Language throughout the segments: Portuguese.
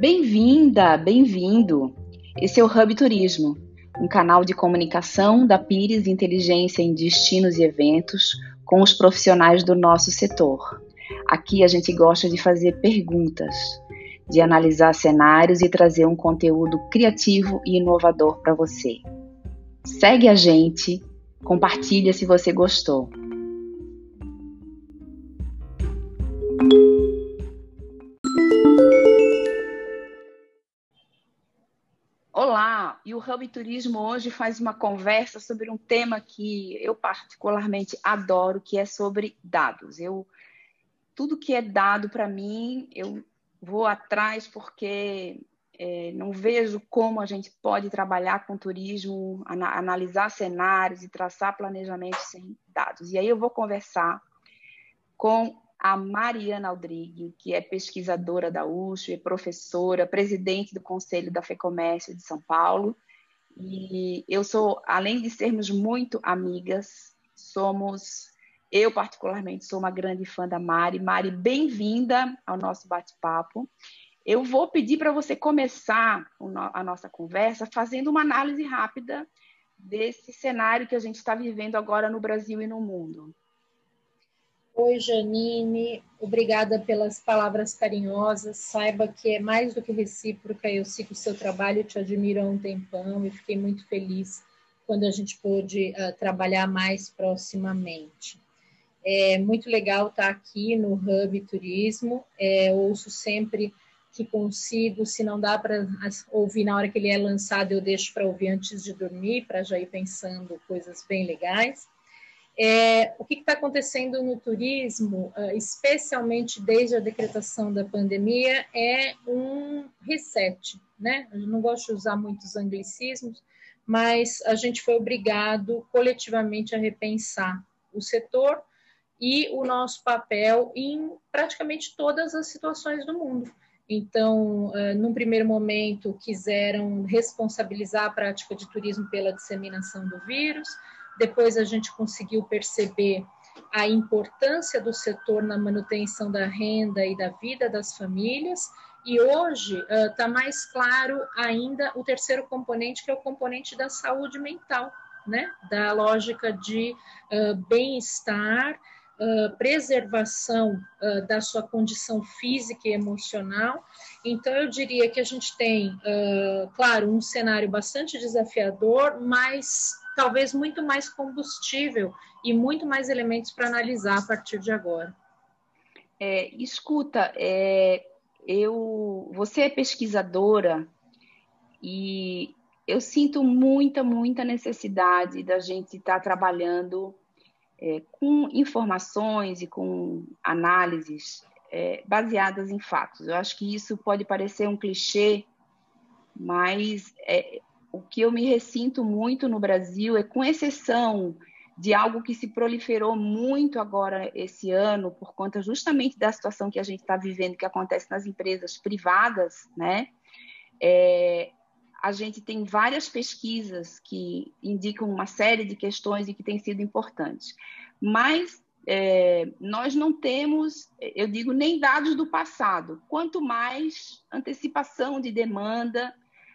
Bem-vinda, bem-vindo. Esse é o Hub Turismo, um canal de comunicação da Pires Inteligência em Destinos e Eventos com os profissionais do nosso setor. Aqui a gente gosta de fazer perguntas, de analisar cenários e trazer um conteúdo criativo e inovador para você. Segue a gente, compartilha se você gostou. O Hub Turismo hoje faz uma conversa sobre um tema que eu particularmente adoro, que é sobre dados. Eu tudo que é dado para mim, eu vou atrás porque é, não vejo como a gente pode trabalhar com turismo, ana analisar cenários e traçar planejamentos sem dados. E aí eu vou conversar com a Mariana Aldrigue, que é pesquisadora da USP, professora, presidente do Conselho da FEComércio de São Paulo. E eu sou, além de sermos muito amigas, somos, eu particularmente sou uma grande fã da Mari. Mari, bem-vinda ao nosso bate-papo. Eu vou pedir para você começar a nossa conversa fazendo uma análise rápida desse cenário que a gente está vivendo agora no Brasil e no mundo. Oi, Janine, obrigada pelas palavras carinhosas. Saiba que é mais do que recíproca. Eu sigo o seu trabalho, te admiro há um tempão e fiquei muito feliz quando a gente pôde uh, trabalhar mais proximamente. É muito legal estar aqui no Hub Turismo. É, ouço sempre que consigo, se não dá para ouvir na hora que ele é lançado, eu deixo para ouvir antes de dormir, para já ir pensando coisas bem legais. É, o que está acontecendo no turismo, ah, especialmente desde a decretação da pandemia, é um reset, né? Eu não gosto de usar muitos anglicismos, mas a gente foi obrigado coletivamente a repensar o setor e o nosso papel em praticamente todas as situações do mundo. Então, uh, num primeiro momento, quiseram responsabilizar a prática de turismo pela disseminação do vírus, depois a gente conseguiu perceber a importância do setor na manutenção da renda e da vida das famílias. E hoje está uh, mais claro ainda o terceiro componente, que é o componente da saúde mental, né? da lógica de uh, bem-estar, uh, preservação da sua condição física e emocional. Então, eu diria que a gente tem, claro, um cenário bastante desafiador, mas talvez muito mais combustível e muito mais elementos para analisar a partir de agora. É, escuta, é, eu, você é pesquisadora e eu sinto muita, muita necessidade da gente estar tá trabalhando é, com informações e com análises é, baseadas em fatos. Eu acho que isso pode parecer um clichê, mas é, o que eu me ressinto muito no Brasil é, com exceção de algo que se proliferou muito agora esse ano, por conta justamente da situação que a gente está vivendo, que acontece nas empresas privadas, né? É, a gente tem várias pesquisas que indicam uma série de questões e que têm sido importantes. Mas é, nós não temos, eu digo, nem dados do passado, quanto mais antecipação de demanda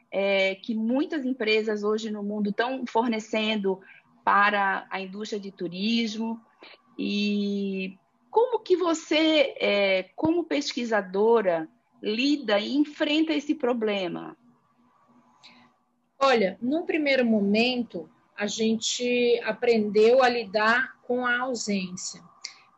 é, que muitas empresas hoje no mundo estão fornecendo para a indústria de turismo. E como que você, é, como pesquisadora, lida e enfrenta esse problema? Olha, num primeiro momento, a gente aprendeu a lidar com a ausência.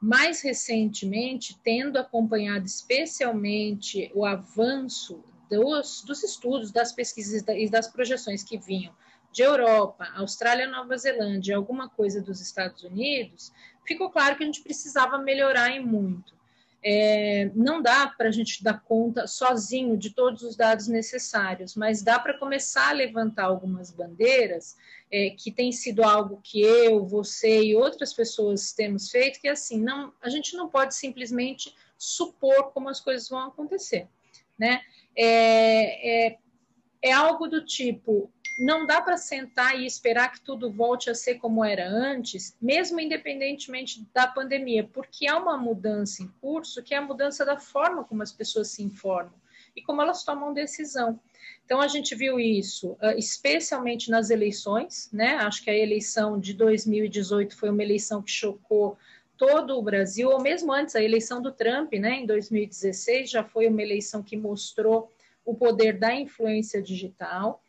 Mais recentemente, tendo acompanhado especialmente o avanço dos, dos estudos, das pesquisas e das projeções que vinham de Europa, Austrália, Nova Zelândia, alguma coisa dos Estados Unidos, ficou claro que a gente precisava melhorar em muito. É, não dá para a gente dar conta sozinho de todos os dados necessários, mas dá para começar a levantar algumas bandeiras, é, que tem sido algo que eu, você e outras pessoas temos feito, que é assim, não, a gente não pode simplesmente supor como as coisas vão acontecer, né? é, é, é algo do tipo: não dá para sentar e esperar que tudo volte a ser como era antes, mesmo independentemente da pandemia, porque há uma mudança em curso, que é a mudança da forma como as pessoas se informam. e como elas tomam decisão. Então, a gente viu isso uh, especialmente nas eleições, né? Acho que a eleição de 2018 foi uma eleição que chocou todo o Brasil, ou mesmo antes, a eleição do Trump, né, em 2016, já foi uma eleição que mostrou o poder da influência digital.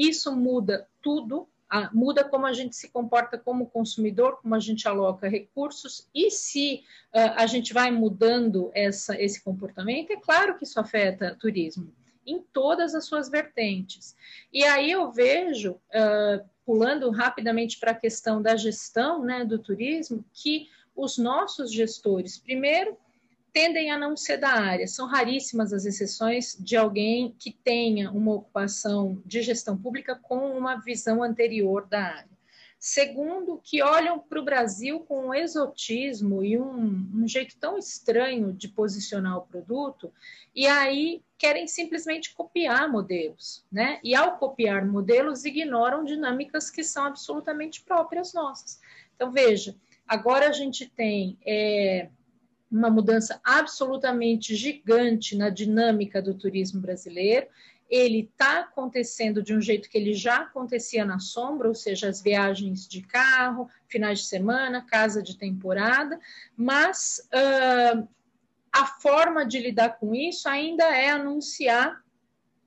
Isso muda tudo, muda como a gente se comporta como consumidor, como a gente aloca recursos, e se uh, a gente vai mudando essa, esse comportamento, é claro que isso afeta turismo, em todas as suas vertentes. E aí eu vejo, uh, pulando rapidamente para a questão da gestão né, do turismo, que os nossos gestores, primeiro, tendem a não ser da área. São raríssimas as exceções de alguém que tenha uma ocupação de gestão pública com uma visão anterior da área. Segundo, que olham para o Brasil com um exotismo e um, um, jeito tão estranho de posicionar o produto, e aí querem simplesmente copiar modelos, né? E ao copiar modelos, ignoram dinâmicas que são absolutamente próprias nossas. Então, veja, agora a gente tem. É, uma mudança absolutamente gigante na dinâmica do turismo brasileiro. Ele está acontecendo de um jeito que ele já acontecia na sombra, ou seja, as viagens de carro, finais de semana, casa de temporada, mas uh, a forma de lidar com isso ainda é anunciar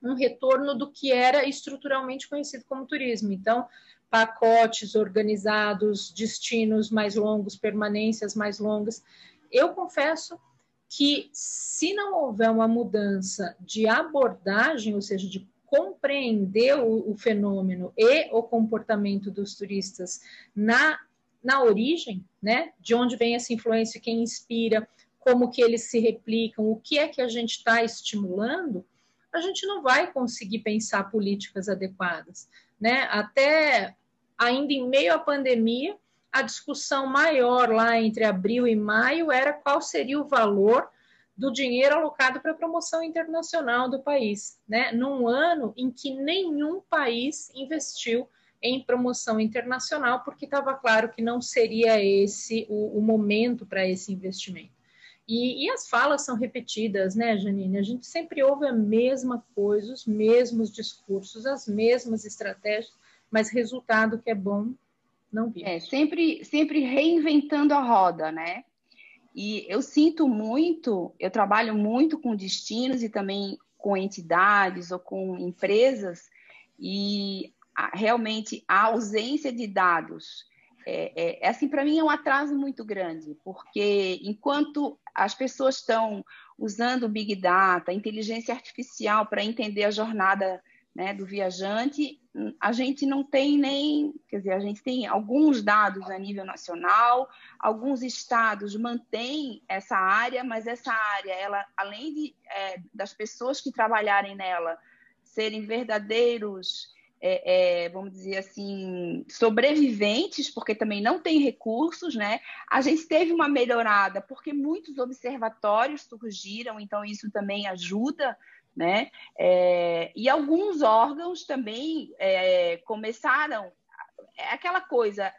um retorno do que era estruturalmente conhecido como turismo. Então, pacotes organizados, destinos mais longos, permanências mais longas eu confesso que se não houver uma mudança de abordagem, ou seja, de compreender o, o fenômeno e o comportamento dos turistas na, na origem, né, de onde vem essa influência, quem inspira, como que eles se replicam, o que é que a gente está estimulando, a gente não vai conseguir pensar políticas adequadas, né? Até ainda em meio à pandemia, a discussão maior lá entre abril e maio era qual seria o valor do dinheiro alocado para a promoção internacional do país, né? Num ano em que nenhum país investiu em promoção internacional, porque estava claro que não seria esse o, o momento para esse investimento. E, e, as falas são repetidas, né, Janine? A gente sempre ouve a mesma coisa, os mesmos discursos, as mesmas estratégias, mas resultado que é bom não. É, sempre, sempre reinventando a roda, né? E eu sinto muito, eu trabalho muito com destinos e também com entidades ou com empresas, e realmente a ausência de dados. É, é, é assim, para mim é um atraso muito grande, porque enquanto as pessoas estão usando Big Data, inteligência artificial para entender a jornada né, do viajante, a gente não tem nem, quer dizer, a gente tem alguns dados a nível nacional, alguns estados mantêm essa área, mas essa área, ela, além de, é, das pessoas que trabalharem nela serem verdadeiros, é, é, vamos dizer assim, sobreviventes, porque também não tem recursos, né? A gente teve uma melhorada, porque muitos observatórios surgiram, então isso também ajuda né? É, e alguns órgãos também é, começaram é aquela coisa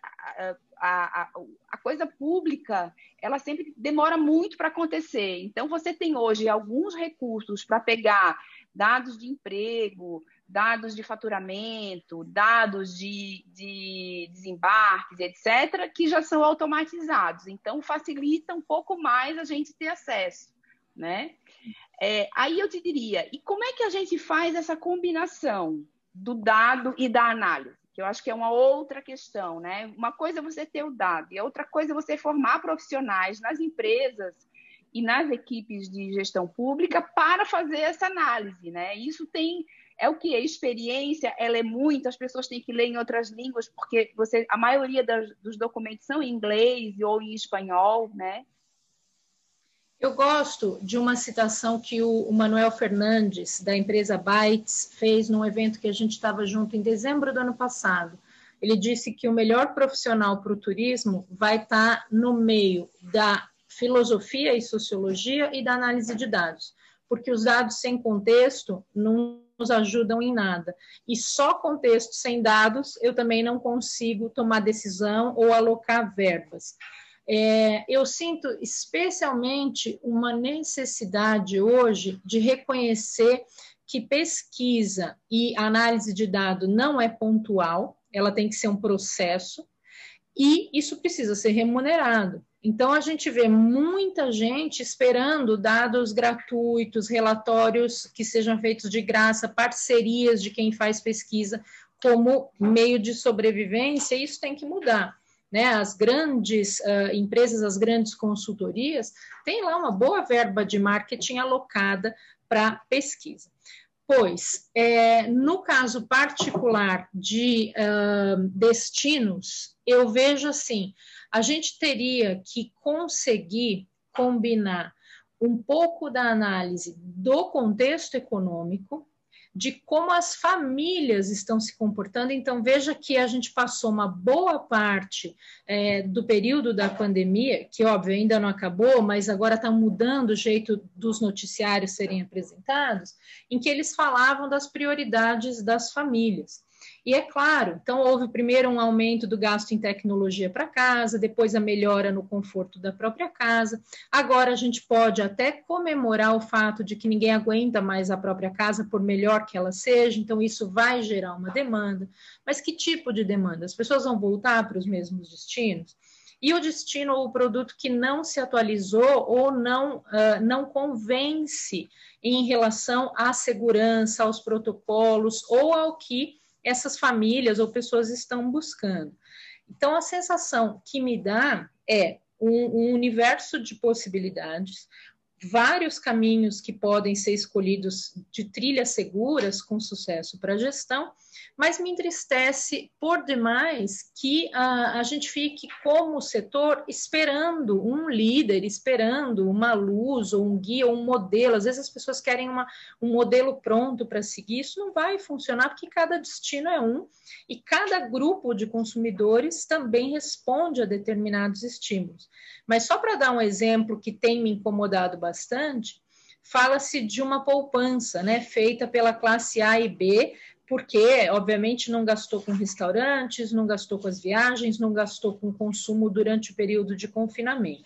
a, a, a, coisa pública ela sempre demora muito para acontecer. Então você tem hoje alguns recursos para pegar dados de emprego dados de faturamento dados de, de desembarques etc que já são automatizados. Então facilita um pouco mais a gente ter acesso né é, aí eu te diria, e como é que a gente faz essa combinação do dado e da análise? Que eu acho que é uma outra questão, né? Uma coisa é você ter o dado, e outra coisa é você formar profissionais nas empresas e nas equipes de gestão pública para fazer essa análise, né? Isso tem é o que a experiência, ela é muito, as pessoas têm que ler em outras línguas porque você a maioria das, dos documentos são em inglês ou em espanhol, né? Eu gosto de uma citação que o, Manuel Fernandes, da empresa Bytes, fez num evento que a gente estava junto em dezembro do ano passado. Ele disse que o melhor profissional para o turismo vai estar tá no meio da filosofia e sociologia e da análise de dados, porque os dados sem contexto não nos ajudam em nada. E só contexto sem dados eu também não consigo tomar decisão ou alocar verbas. É, eu sinto especialmente uma necessidade hoje de reconhecer que pesquisa e análise de dado não é pontual, ela tem que ser um processo, e isso precisa ser remunerado. Então, a gente vê muita gente esperando dados gratuitos, relatórios que sejam feitos de graça, parcerias de quem faz pesquisa como meio de sobrevivência, e isso tem que mudar. Né? As grandes uh, empresas, as grandes consultorias, têm lá uma boa verba de marketing alocada para pesquisa. Pois, é, no caso particular de uh, destinos, eu vejo assim: a gente teria que conseguir combinar um pouco da análise do contexto econômico, de como as famílias estão se comportando. Então, veja que a gente passou uma boa parte é, do período da pandemia, que óbvio ainda não acabou, mas agora está mudando o jeito dos noticiários serem apresentados, em que eles falavam das prioridades das famílias. E é claro, então houve primeiro um aumento do gasto em tecnologia para casa, depois a melhora no conforto da própria casa. Agora a gente pode até comemorar o fato de que ninguém aguenta mais a própria casa, por melhor que ela seja, então isso vai gerar uma demanda. Mas que tipo de demanda? As pessoas vão voltar para os mesmos destinos? e o destino ou o produto que não se atualizou ou não, uh, não convence em relação à segurança, aos protocolos ou ao que essas famílias ou pessoas estão buscando. Então, a sensação que me dá é um, um universo de possibilidades, vários caminhos que podem ser escolhidos de trilhas seguras com sucesso para a gestão, mas me entristece por demais que a, a gente fique como setor esperando um líder, esperando uma luz ou um guia ou um modelo. Às vezes as pessoas querem uma, um modelo pronto para seguir, isso não vai funcionar porque cada destino é um e cada grupo de consumidores também responde a determinados estímulos. Mas só para dar um exemplo que tem me incomodado bastante, fala-se de uma poupança, né, feita pela classe A e B porque, obviamente, não gastou com restaurantes, não gastou com as viagens, não gastou com consumo durante o período de confinamento.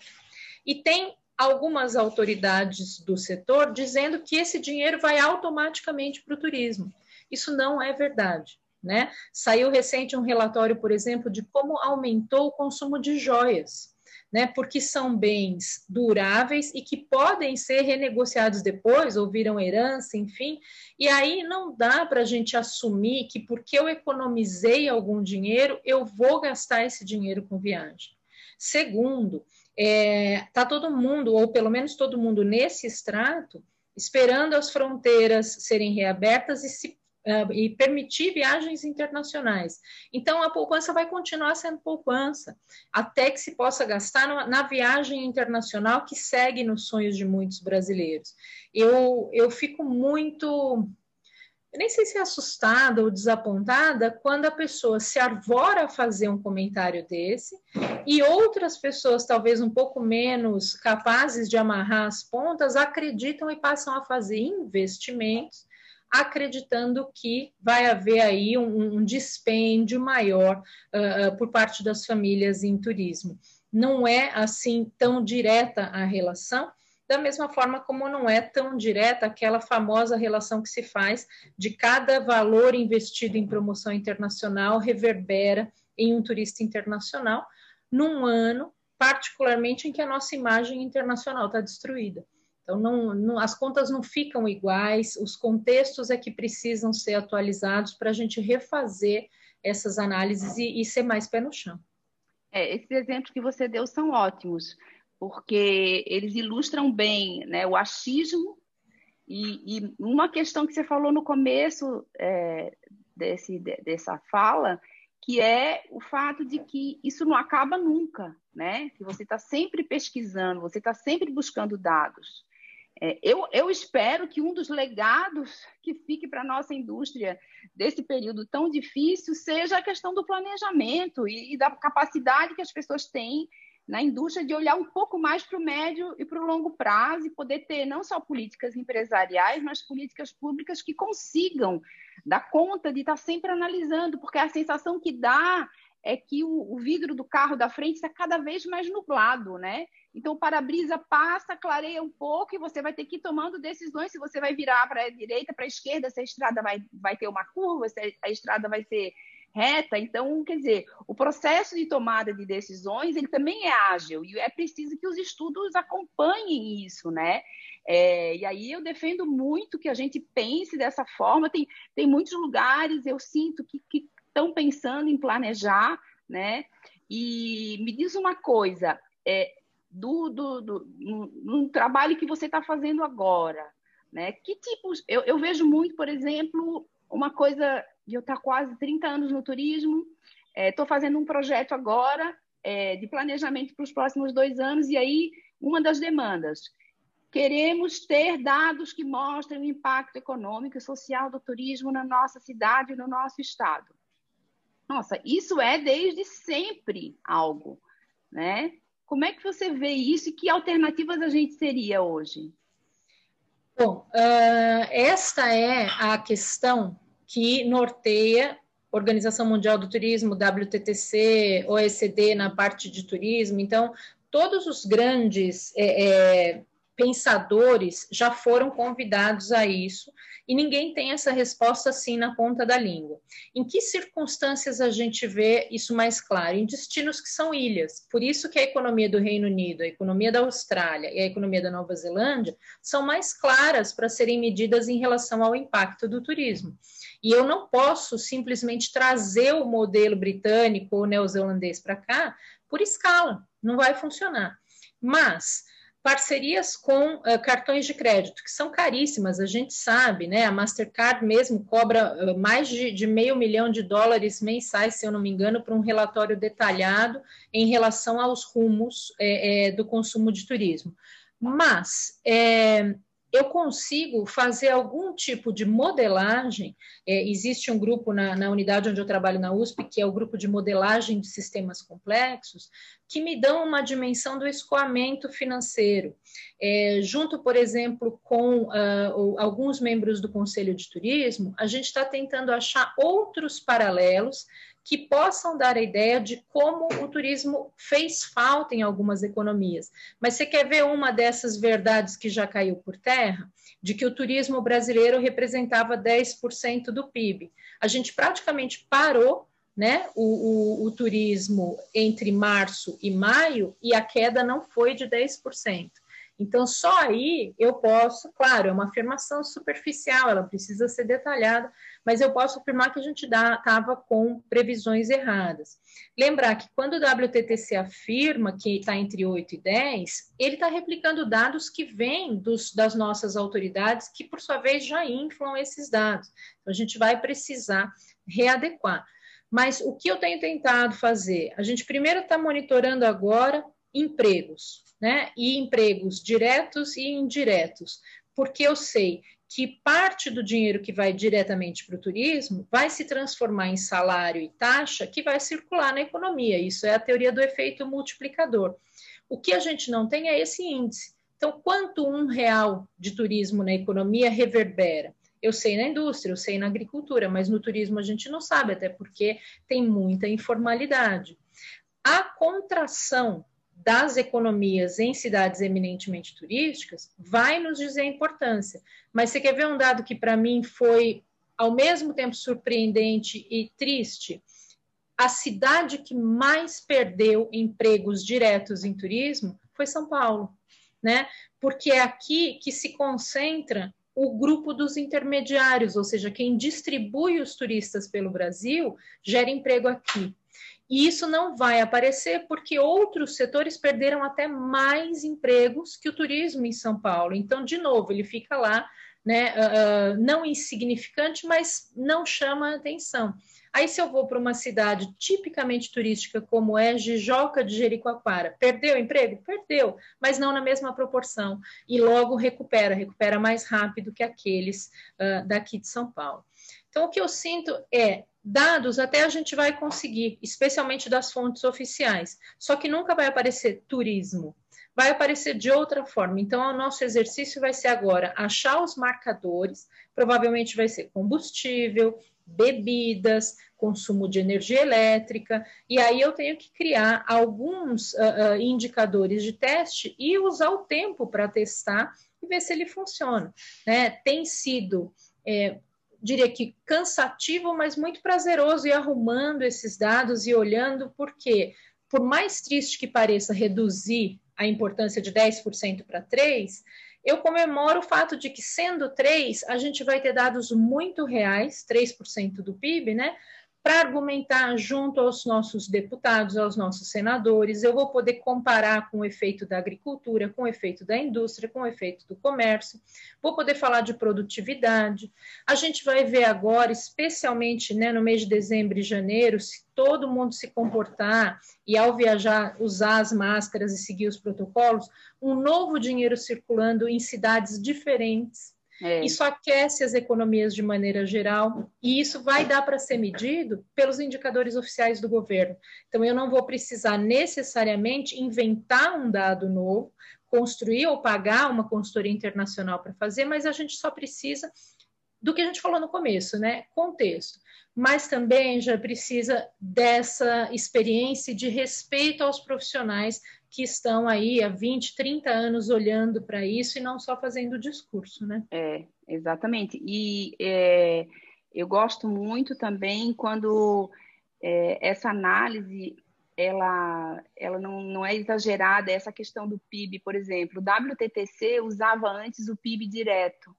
E tem algumas autoridades do setor dizendo que esse dinheiro vai automaticamente para o turismo. Isso não é verdade. Né? Saiu recente um relatório, por exemplo, de como aumentou o consumo de joias né, porque são bens duráveis e que podem ser renegociados depois, ou viram herança, enfim, e aí não dá para a gente assumir que porque eu economizei algum dinheiro, eu vou gastar esse dinheiro com viagem. Segundo, está é, todo mundo, ou pelo menos todo mundo nesse extrato, esperando as fronteiras serem reabertas e se uh, e permitir viagens internacionais. Então, a poupança vai continuar sendo poupança, até que se possa gastar na, na viagem internacional que segue nos sonhos de muitos brasileiros. Eu, eu fico muito eu nem sei se é assustada ou desapontada quando a pessoa se arvora a fazer um comentário desse e outras pessoas, talvez um pouco menos capazes de amarrar as pontas, acreditam e passam a fazer investimentos acreditando que vai haver aí um, um dispêndio maior uh, por parte das famílias em turismo. Não é assim tão direta a relação, da mesma forma como não é tão direta aquela famosa relação que se faz de cada valor investido em promoção internacional reverbera em um turista internacional num ano, particularmente em que a nossa imagem internacional está destruída. Então, não, não, as contas não ficam iguais, os contextos é que precisam ser atualizados para a gente refazer essas análises e, e, ser mais pé no chão. É, esses exemplos que você deu são ótimos, porque eles ilustram bem né, o achismo e, e, uma questão que você falou no começo é, desse, dessa fala, que é o fato de que isso não acaba nunca, né? Que você está sempre pesquisando, você está sempre buscando dados. É, eu, eu espero que um dos legados que fique para a nossa indústria desse período tão difícil seja a questão do planejamento e, e da capacidade que as pessoas têm na indústria de olhar um pouco mais para o médio e para o longo prazo e poder ter não só políticas empresariais, mas políticas públicas que consigam dar conta de estar sempre analisando, porque a sensação que dá é que o, o vidro do carro da frente está cada vez mais nublado, né? Então, o para-brisa passa, clareia um pouco e você vai ter que ir tomando decisões se você vai virar para a direita, para a esquerda, se a estrada vai, vai ter uma curva, se a estrada vai ser reta. Então, quer dizer, o processo de tomada de decisões ele também é ágil e é preciso que os estudos acompanhem isso, né? É, e aí eu defendo muito que a gente pense dessa forma. Tem, tem muitos lugares, eu sinto que estão pensando em planejar, né? E me diz uma coisa, é, do, do, do no, no trabalho que você está fazendo agora, né? Que tipos? Eu, eu vejo muito, por exemplo, uma coisa eu estar quase 30 anos no turismo, estou é, fazendo um projeto agora é, de planejamento para os próximos dois anos, e aí uma das demandas. Queremos ter dados que mostrem o impacto econômico e social do turismo na nossa cidade e no nosso estado. Nossa, isso é desde sempre algo, né? Como é que você vê isso e que alternativas a gente seria hoje? Bom, uh, esta é a questão que norteia Organização Mundial do Turismo, WTTC, OECD na parte de turismo. Então, todos os grandes é, é, pensadores já foram convidados a isso e ninguém tem essa resposta assim na ponta da língua. Em que circunstâncias a gente vê isso mais claro? Em destinos que são ilhas. Por isso que a economia do Reino Unido, a economia da Austrália e a economia da Nova Zelândia são mais claras para serem medidas em relação ao impacto do turismo. E eu não posso simplesmente trazer o modelo britânico ou neozelandês para cá por escala, não vai funcionar. Mas parcerias com uh, cartões de crédito, que são caríssimas, a gente sabe, né? A Mastercard mesmo cobra uh, mais de, de, meio milhão de dólares mensais, se eu não me engano, para um relatório detalhado em relação aos rumos é, é, do consumo de turismo. Mas é, eu consigo fazer algum tipo de modelagem. É, existe um grupo na, na, unidade onde eu trabalho na USP, que é o grupo de modelagem de sistemas complexos, que me dão uma dimensão do escoamento financeiro. É, junto, por exemplo, com uh, alguns membros do Conselho de Turismo, a gente está tentando achar outros paralelos que possam dar a ideia de como o turismo fez falta em algumas economias. Mas você quer ver uma dessas verdades que já caiu por terra? De que o turismo brasileiro representava 10% do PIB. A gente praticamente parou né, o, o, o turismo entre março e maio e a queda não foi de 10%. Então, só aí eu posso, claro, é uma afirmação superficial, ela precisa ser detalhada, mas eu posso afirmar que a gente estava com previsões erradas. Lembrar que quando o WTTC afirma que está entre 8 e 10, ele está replicando dados que vêm das nossas autoridades, que por sua vez já inflam esses dados. Então, a gente vai precisar readequar. Mas o que eu tenho tentado fazer? A gente primeiro está monitorando agora empregos, né? E empregos diretos e indiretos, porque eu sei que parte do dinheiro que vai diretamente para o turismo vai se transformar em salário e taxa que vai circular na economia. Isso é a teoria do efeito multiplicador. O que a gente não tem é esse índice. Então, quanto um real de turismo na economia reverbera? Eu sei na indústria, eu sei na agricultura, mas no turismo a gente não sabe, até porque tem muita informalidade. A contração das economias em cidades eminentemente turísticas vai nos dizer a importância. Mas você quer ver um dado que para mim foi ao mesmo tempo surpreendente e triste? A cidade que mais perdeu empregos diretos em turismo foi São Paulo, né? Porque é aqui que se concentra o grupo dos intermediários, ou seja, quem distribui os turistas pelo Brasil gera emprego aqui. E isso não vai aparecer porque outros setores perderam até mais empregos que o turismo em São Paulo. Então, de novo, ele fica lá, né, uh, não insignificante, mas não chama atenção. Aí, se eu vou para uma cidade tipicamente turística, como é Jijoca de Jericoacoara, perdeu emprego? Perdeu, mas não na mesma proporção. E logo recupera, recupera mais rápido que aqueles uh, daqui de São Paulo. Então, o que eu sinto é Dados até a gente vai conseguir, especialmente das fontes oficiais, só que nunca vai aparecer turismo, vai aparecer de outra forma. Então, o nosso exercício vai ser agora achar os marcadores, provavelmente vai ser combustível, bebidas, consumo de energia elétrica, e aí eu tenho que criar alguns uh, uh, indicadores de teste e usar o tempo para testar e ver se ele funciona. Né? Tem sido, é, diria que cansativo, mas muito prazeroso ir arrumando esses dados e olhando, porque, por mais triste que pareça reduzir a importância de 10% para 3%, eu comemoro o fato de que, sendo 3, a gente vai ter dados muito reais, 3% do PIB, né? Para argumentar junto aos nossos deputados, aos nossos senadores. Eu vou poder comparar com o efeito da agricultura, com o efeito da indústria, com o efeito do comércio. Vou poder falar de produtividade. A gente vai ver agora, especialmente né, no mês de dezembro e janeiro, se todo mundo se comportar e ao viajar usar as máscaras e seguir os protocolos, um novo dinheiro circulando em cidades diferentes é. Isso aquece as economias de maneira geral e isso vai dar para ser medido pelos indicadores oficiais do governo. Então, eu não vou precisar necessariamente inventar um dado novo, construir ou pagar uma consultoria internacional para fazer, mas a gente só precisa do que a gente falou no começo, né? Contexto. Mas também já precisa dessa experiência de respeito aos profissionais que estão aí há 20, 30 anos olhando para isso e não só fazendo discurso, né? É, exatamente. E é, eu gosto muito também quando é, essa análise ela, ela não, não é exagerada, essa questão do PIB, por exemplo. O WTTC usava antes o PIB direto,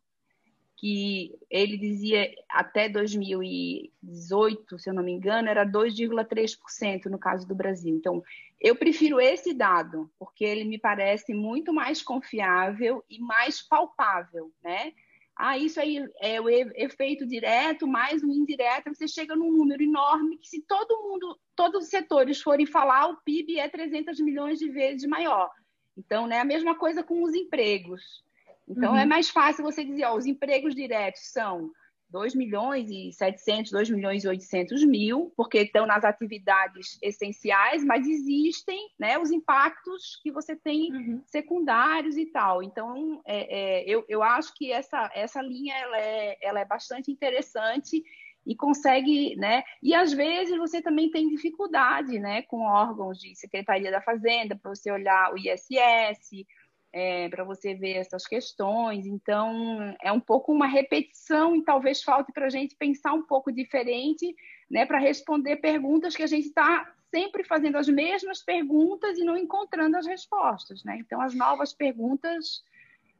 que ele dizia até 2018, se eu não me engano, era 2,3% no caso do Brasil. Então, eu prefiro esse dado, porque ele me parece muito mais confiável e mais palpável, né? Ah, isso aí é o efeito direto mais o indireto, você chega num número enorme que se todo mundo, todos os setores forem falar, o PIB é 300 milhões de vezes maior. Então, né, a mesma coisa com os empregos. Então, é uhum. é mais fácil você dizer, ó, os empregos diretos são 2 milhões e 700, 2 milhões e 800 mil, porque estão nas atividades essenciais, mas existem né, os impactos que você tem uhum. secundários e tal. Então, é, é, eu, eu acho que essa, essa linha ela é, ela é bastante interessante e consegue, né? E às vezes você também tem dificuldade, né, com órgãos de Secretaria da Fazenda, para você olhar o ISS, é, para você ver essas questões. Então, é um pouco uma repetição e talvez falte para a gente pensar um pouco diferente né, para responder perguntas que a gente está sempre fazendo as mesmas perguntas e não encontrando as respostas. Né? Então, as novas perguntas,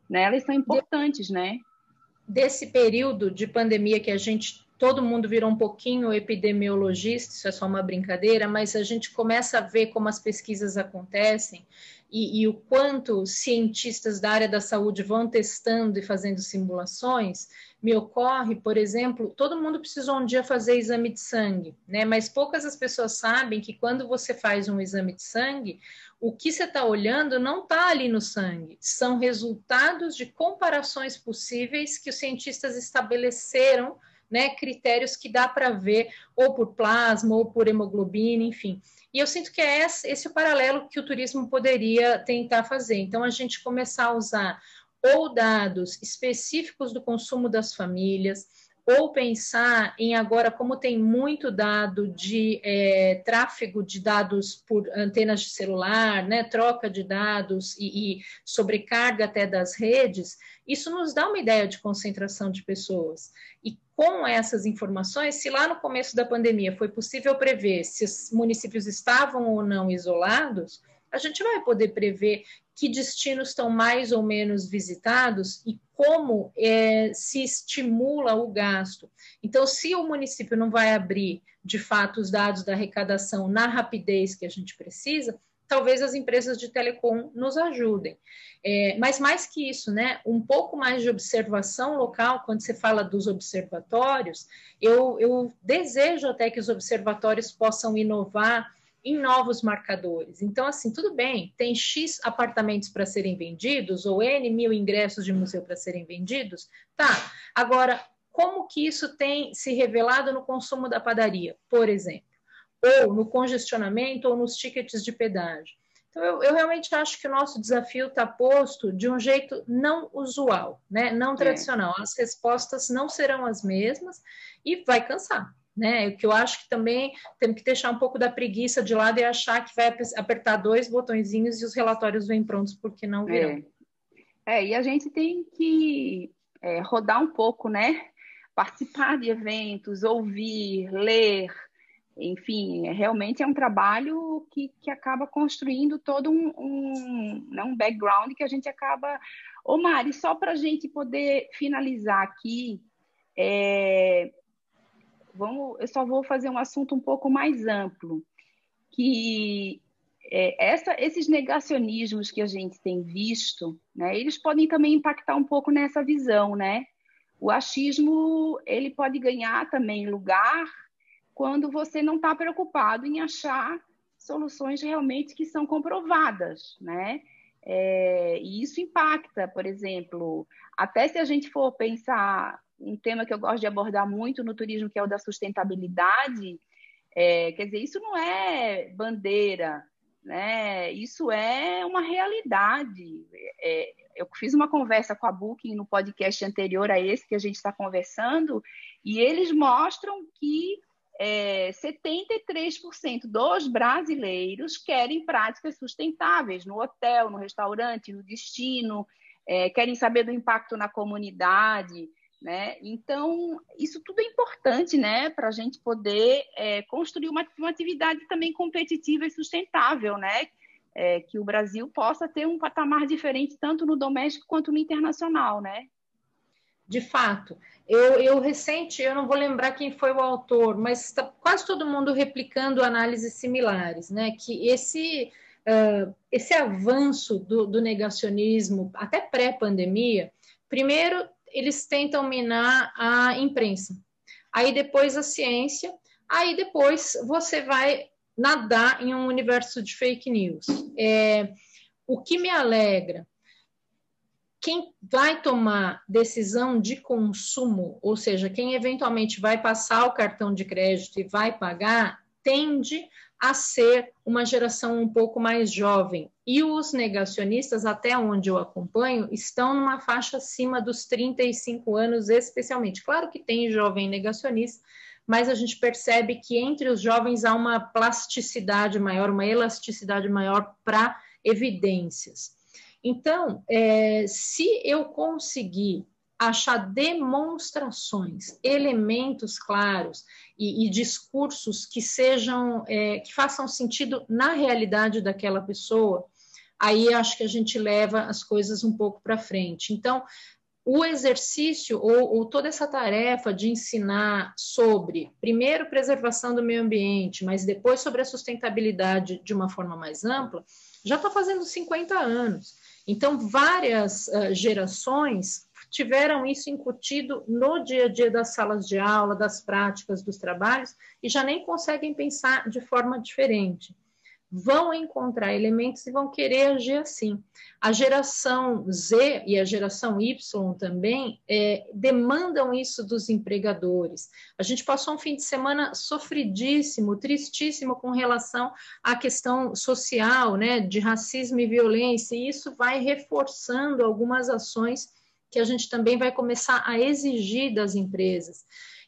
né, elas são importantes, né? Desse período de pandemia que a gente todo mundo virou um pouquinho epidemiologista, isso é só uma brincadeira, mas a gente começa a ver como as pesquisas acontecem e, e, o quanto cientistas da área da saúde vão testando e fazendo simulações, me ocorre, por exemplo, todo mundo precisou um dia fazer exame de sangue, né? Mas poucas as pessoas sabem que quando você faz um exame de sangue, o que você está olhando não está ali no sangue, são resultados de comparações possíveis que os cientistas estabeleceram, né? Critérios que dá para ver ou por plasma ou por hemoglobina, enfim. E eu sinto que é esse o paralelo que o turismo poderia tentar fazer. Então, a gente começar a usar ou dados específicos do consumo das famílias, ou pensar em agora como tem muito dado de é, tráfego de dados por antenas de celular, né, troca de dados e, e, sobrecarga até das redes, isso nos dá uma ideia de concentração de pessoas. E com essas informações, se lá no começo da pandemia foi possível prever se os municípios estavam ou não isolados, a gente vai poder prever que destinos estão mais ou menos visitados e como é, se estimula o gasto. Então, se o município não vai abrir, de fato, os dados da arrecadação na rapidez que a gente precisa, talvez as empresas de telecom nos ajudem. É, mas mais que isso, né, um pouco mais de observação local, quando você fala dos observatórios, eu, eu desejo até que os observatórios possam inovar em novos marcadores. Então, assim, tudo bem, tem X apartamentos para serem vendidos, ou N mil ingressos de museu para serem vendidos, tá. Agora, como que isso tem se revelado no consumo da padaria, por exemplo? Ou no congestionamento ou nos tickets de pedágio? Então, eu, eu realmente acho que o nosso desafio está posto de um jeito não usual, né? não é. tradicional. As respostas não serão as mesmas e vai cansar. Né? O que eu acho que também temos que deixar um pouco da preguiça de lado e achar que vai apertar dois botõezinhos e os relatórios vêm prontos, porque não virão. É, é e a gente tem que é, rodar um pouco, né? Participar de eventos, ouvir, ler, enfim, é, realmente é um trabalho que, que acaba construindo todo um, um, né, um background que a gente acaba. Ô, Mari, só para a gente poder finalizar aqui, é, vamos, eu só vou fazer um assunto um pouco mais amplo, que é, essa, esses negacionismos que a gente tem visto, né, eles podem também impactar um pouco nessa visão, né? O achismo ele pode ganhar também lugar quando você não está preocupado em achar soluções realmente que são comprovadas, né? É, e isso impacta, por exemplo, até se a gente for pensar um tema que eu gosto de abordar muito no turismo, que é o da sustentabilidade, é, quer dizer, isso não é bandeira, né? Isso é uma realidade. É, eu fiz uma conversa com a Booking no podcast anterior a esse que a gente está conversando, e eles mostram que é, 73% dos brasileiros querem práticas sustentáveis no hotel, no restaurante, no destino, é, querem saber do impacto na comunidade. Né? Então, isso tudo é importante né, para a gente poder é, construir uma, uma, atividade também competitiva e sustentável, né? É, que o Brasil possa ter um patamar diferente tanto no doméstico quanto no internacional, né? De fato, eu, eu recente, eu não vou lembrar quem foi o autor, mas está quase todo mundo replicando análises similares, né? Que esse uh, esse avanço do, do negacionismo até pré-pandemia, primeiro eles tentam minar a imprensa, aí depois a ciência, aí depois você vai nadar em um universo de fake news. É, o que me alegra quem vai tomar decisão de consumo, ou seja, quem eventualmente vai passar o cartão de crédito e vai pagar, tende a ser uma geração um pouco mais jovem. E os negacionistas, até onde eu acompanho, estão numa faixa acima dos 35 anos, especialmente. Claro que tem jovem negacionista, mas a gente percebe que entre os jovens há uma plasticidade maior, uma elasticidade maior para evidências. Então, é, se eu conseguir achar demonstrações, elementos claros e, e discursos que sejam, é, que façam sentido na realidade daquela pessoa, aí acho que a gente leva as coisas um pouco para frente. Então, o exercício ou, ou, toda essa tarefa de ensinar sobre, primeiro, preservação do meio ambiente, mas depois sobre a sustentabilidade de uma forma mais ampla, já está fazendo 50 anos. Então, várias uh, gerações tiveram isso incutido no dia a dia das salas de aula, das práticas, dos trabalhos, e já nem conseguem pensar de forma diferente. Vão encontrar elementos e vão querer agir assim. A geração Z e a geração Y também é, demandam isso dos empregadores. A gente passou um fim de semana sofridíssimo, tristíssimo com relação à questão social, né, de racismo e violência, e isso vai reforçando algumas ações que a gente também vai começar a exigir das empresas.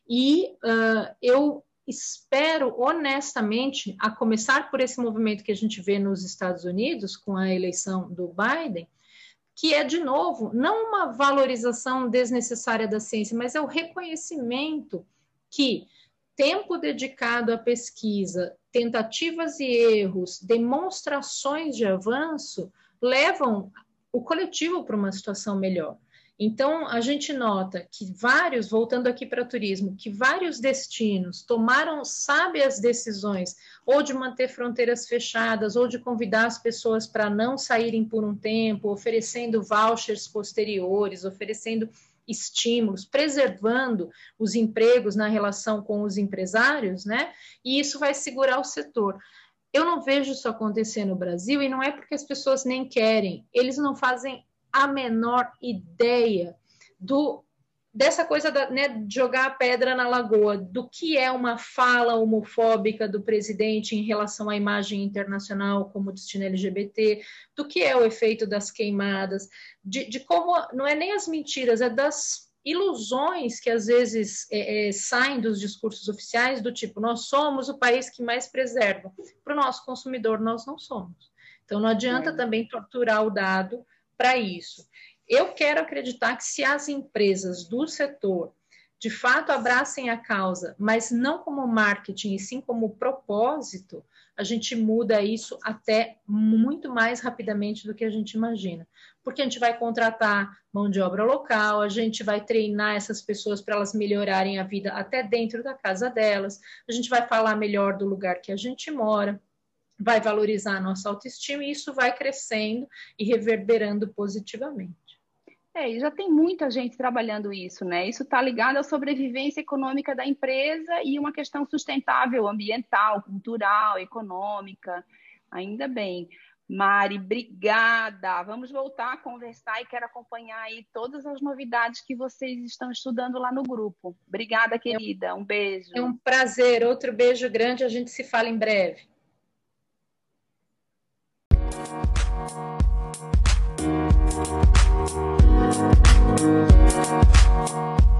E uh, eu espero honestamente, a começar por esse movimento que a gente vê nos Estados Unidos com a eleição do Biden, que é de novo não uma valorização desnecessária da ciência, mas é o reconhecimento que tempo dedicado à pesquisa, tentativas e erros, demonstrações de avanço levam o coletivo para uma situação melhor. Então, a gente nota que vários, voltando aqui para turismo, que vários destinos tomaram sábias decisões, ou de manter fronteiras fechadas, ou de convidar as pessoas para não saírem por um tempo, oferecendo vouchers posteriores, oferecendo estímulos, preservando os empregos na relação com os empresários, né? E isso vai segurar o setor. Eu não vejo isso acontecer no Brasil e não é porque as pessoas nem querem, eles não fazem a menor ideia do dessa coisa da, né, de jogar a pedra na lagoa, do que é uma fala homofóbica do presidente em relação à imagem internacional como destino LGBT, do que é o efeito das queimadas, de, de como não é nem as mentiras, é das ilusões que às vezes é, é, saem dos discursos oficiais, do tipo, nós somos o país que mais preserva. Para o nosso consumidor, nós não somos. Então, não adianta é. também torturar o dado para isso. Eu quero acreditar que se as empresas do setor de fato abracem a causa, mas não como marketing, e sim como propósito, a gente muda isso até muito mais rapidamente do que a gente imagina. Porque a gente vai contratar mão de obra local, a gente vai treinar essas pessoas para elas melhorarem a vida até dentro da casa delas, a gente vai falar melhor do lugar que a gente mora, vai valorizar a nossa autoestima e isso vai crescendo e reverberando positivamente. É, e já tem muita gente trabalhando isso, né? Isso está ligado à sobrevivência econômica da empresa e uma questão sustentável, ambiental, cultural, econômica. Ainda bem. Mari, obrigada. Vamos voltar a conversar e quero acompanhar aí todas as novidades que vocês estão estudando lá no grupo. Obrigada, querida. Um beijo. É um prazer. Outro beijo grande. A gente se fala em breve. Thank you.